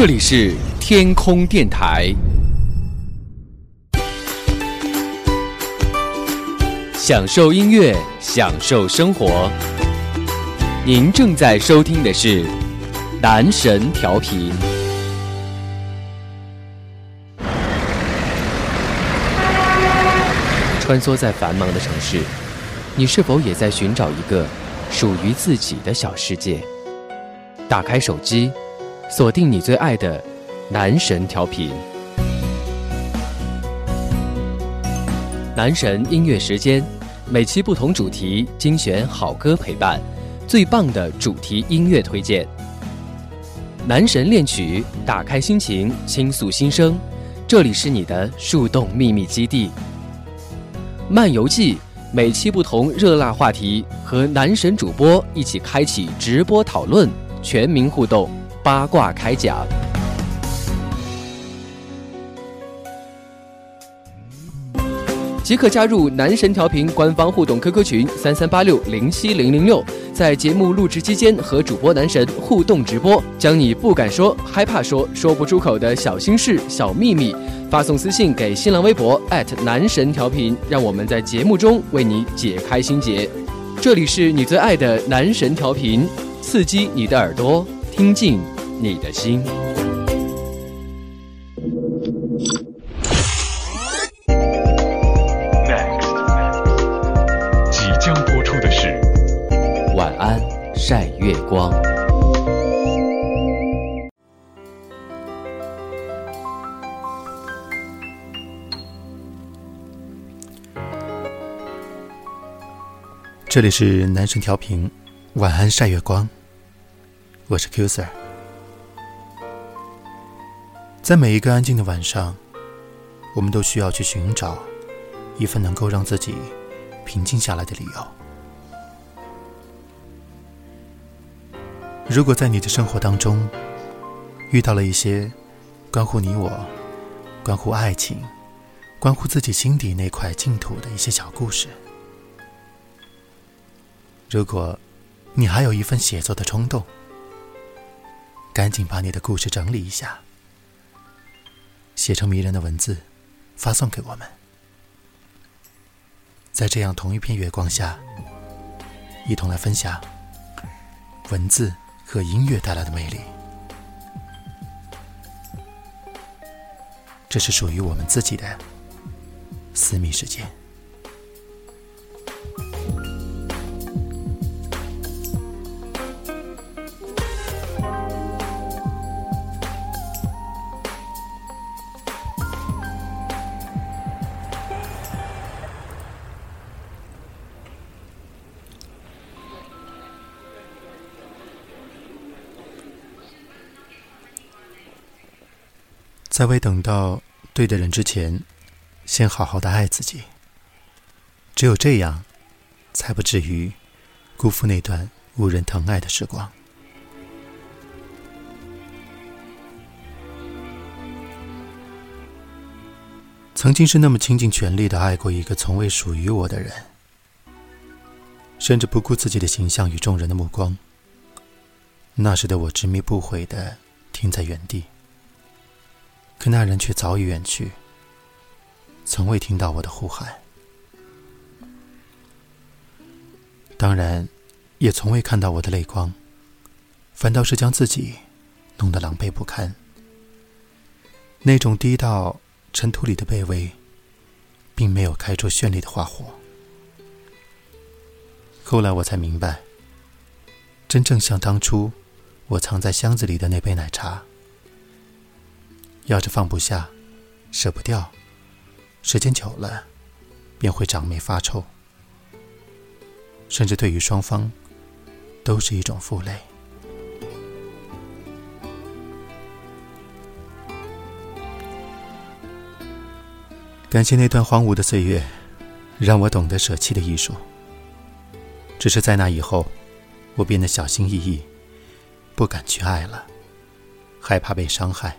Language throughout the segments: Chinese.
这里是天空电台，享受音乐，享受生活。您正在收听的是男神调频。穿梭在繁忙的城市，你是否也在寻找一个属于自己的小世界？打开手机。锁定你最爱的男神调频，男神音乐时间，每期不同主题精选好歌陪伴，最棒的主题音乐推荐。男神恋曲，打开心情，倾诉心声，这里是你的树洞秘密基地。漫游记，每期不同热辣话题，和男神主播一起开启直播讨论，全民互动。八卦开讲，即刻加入男神调频官方互动 QQ 群三三八六零七零零六，在节目录制期间和主播男神互动直播，将你不敢说、害怕说、说不出口的小心事、小秘密发送私信给新浪微博男神调频，让我们在节目中为你解开心结。这里是你最爱的男神调频，刺激你的耳朵。听进你的心。Next，即将播出的是《晚安晒月光》。这里是男神调频，《晚安晒月光》。我是 Q Sir，在每一个安静的晚上，我们都需要去寻找一份能够让自己平静下来的理由。如果在你的生活当中遇到了一些关乎你我、关乎爱情、关乎自己心底那块净土的一些小故事，如果你还有一份写作的冲动，赶紧把你的故事整理一下，写成迷人的文字，发送给我们。在这样同一片月光下，一同来分享文字和音乐带来的魅力。这是属于我们自己的私密时间。在未等到对的人之前，先好好的爱自己。只有这样，才不至于辜负那段无人疼爱的时光。曾经是那么倾尽全力的爱过一个从未属于我的人，甚至不顾自己的形象与众人的目光。那时的我执迷不悔的停在原地。可那人却早已远去，从未听到我的呼喊，当然，也从未看到我的泪光，反倒是将自己弄得狼狈不堪。那种低到尘土里的卑微，并没有开出绚丽的花火。后来我才明白，真正像当初我藏在箱子里的那杯奶茶。要是放不下，舍不掉，时间久了，便会长霉发臭，甚至对于双方，都是一种负累。感谢那段荒芜的岁月，让我懂得舍弃的艺术。只是在那以后，我变得小心翼翼，不敢去爱了，害怕被伤害。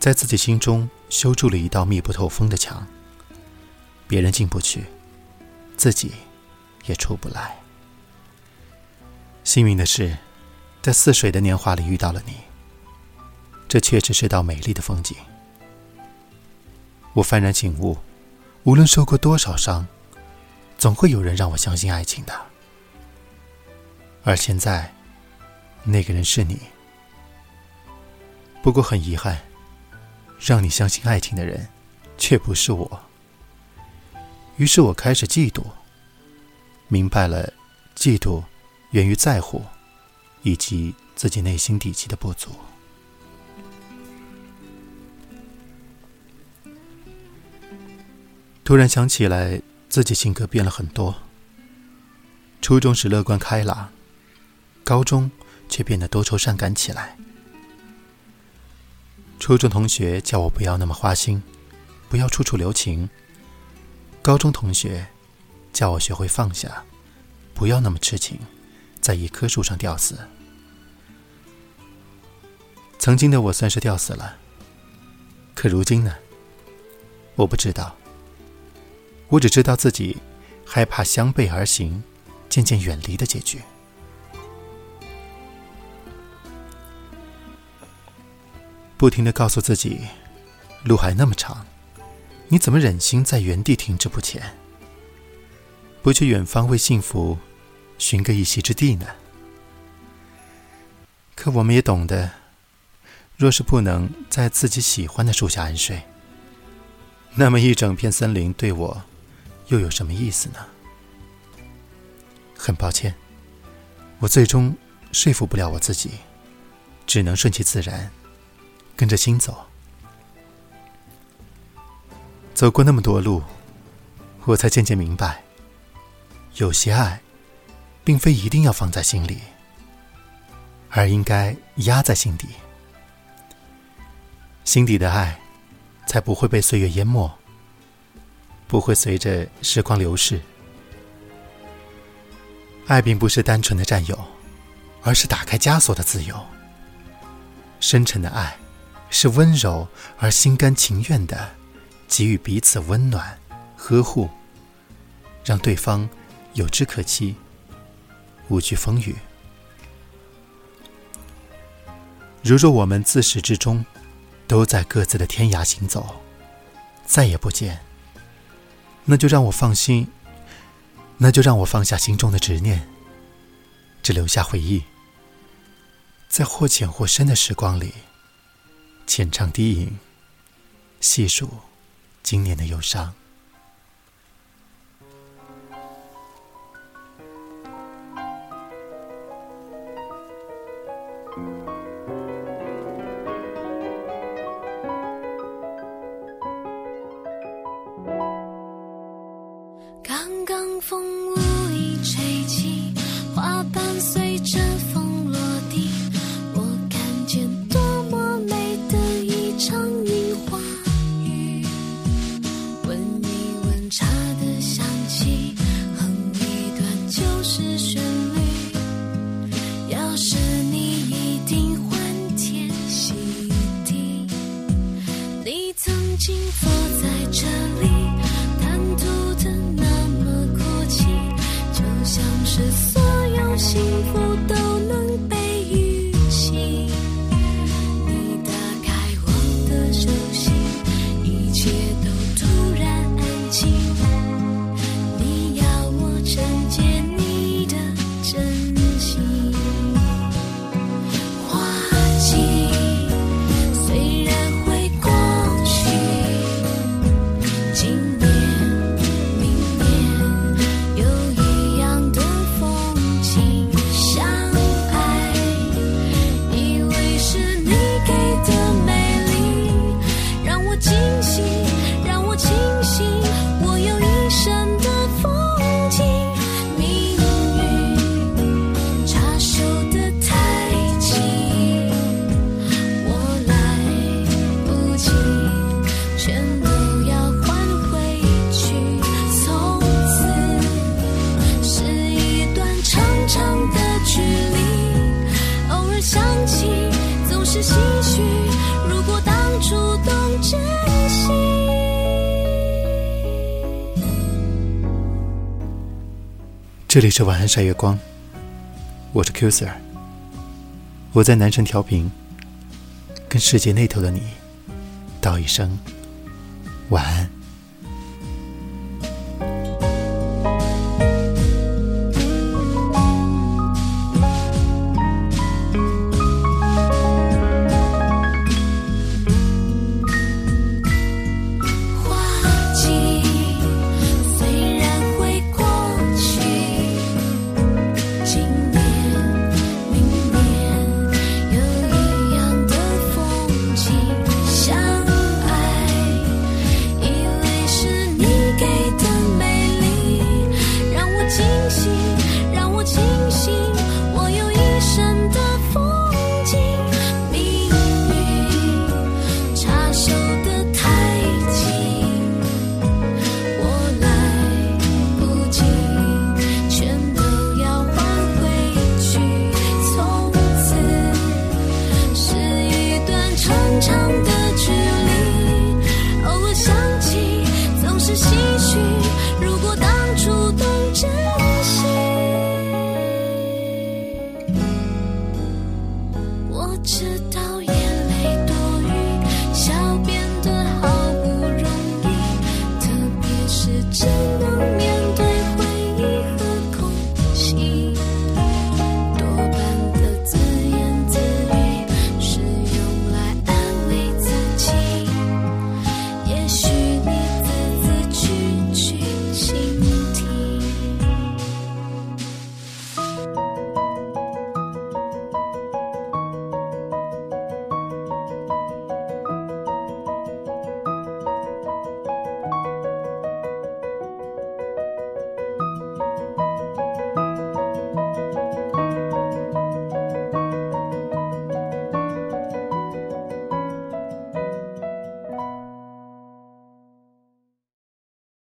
在自己心中修筑了一道密不透风的墙，别人进不去，自己也出不来。幸运的是，在似水的年华里遇到了你，这确实是道美丽的风景。我幡然醒悟，无论受过多少伤，总会有人让我相信爱情的。而现在，那个人是你。不过很遗憾，让你相信爱情的人，却不是我。于是我开始嫉妒，明白了，嫉妒源于在乎，以及自己内心底气的不足。突然想起来，自己性格变了很多。初中时乐观开朗，高中却变得多愁善感起来。初中同学叫我不要那么花心，不要处处留情。高中同学叫我学会放下，不要那么痴情，在一棵树上吊死。曾经的我算是吊死了，可如今呢？我不知道。我只知道自己害怕相背而行，渐渐远离的结局。不停的告诉自己，路还那么长。你怎么忍心在原地停滞不前？不去远方为幸福寻个一席之地呢？可我们也懂得，若是不能在自己喜欢的树下安睡，那么一整片森林对我又有什么意思呢？很抱歉，我最终说服不了我自己，只能顺其自然，跟着心走。走过那么多路，我才渐渐明白，有些爱，并非一定要放在心里，而应该压在心底。心底的爱，才不会被岁月淹没，不会随着时光流逝。爱并不是单纯的占有，而是打开枷锁的自由。深沉的爱，是温柔而心甘情愿的。给予彼此温暖、呵护，让对方有枝可栖，无惧风雨。如若我们自始至终都在各自的天涯行走，再也不见，那就让我放心，那就让我放下心中的执念，只留下回忆，在或浅或深的时光里，浅唱低吟，细数。今年的忧伤。幸福这里是晚安晒月光，我是 Q Sir，我在男神调频，跟世界那头的你道一声晚安。让我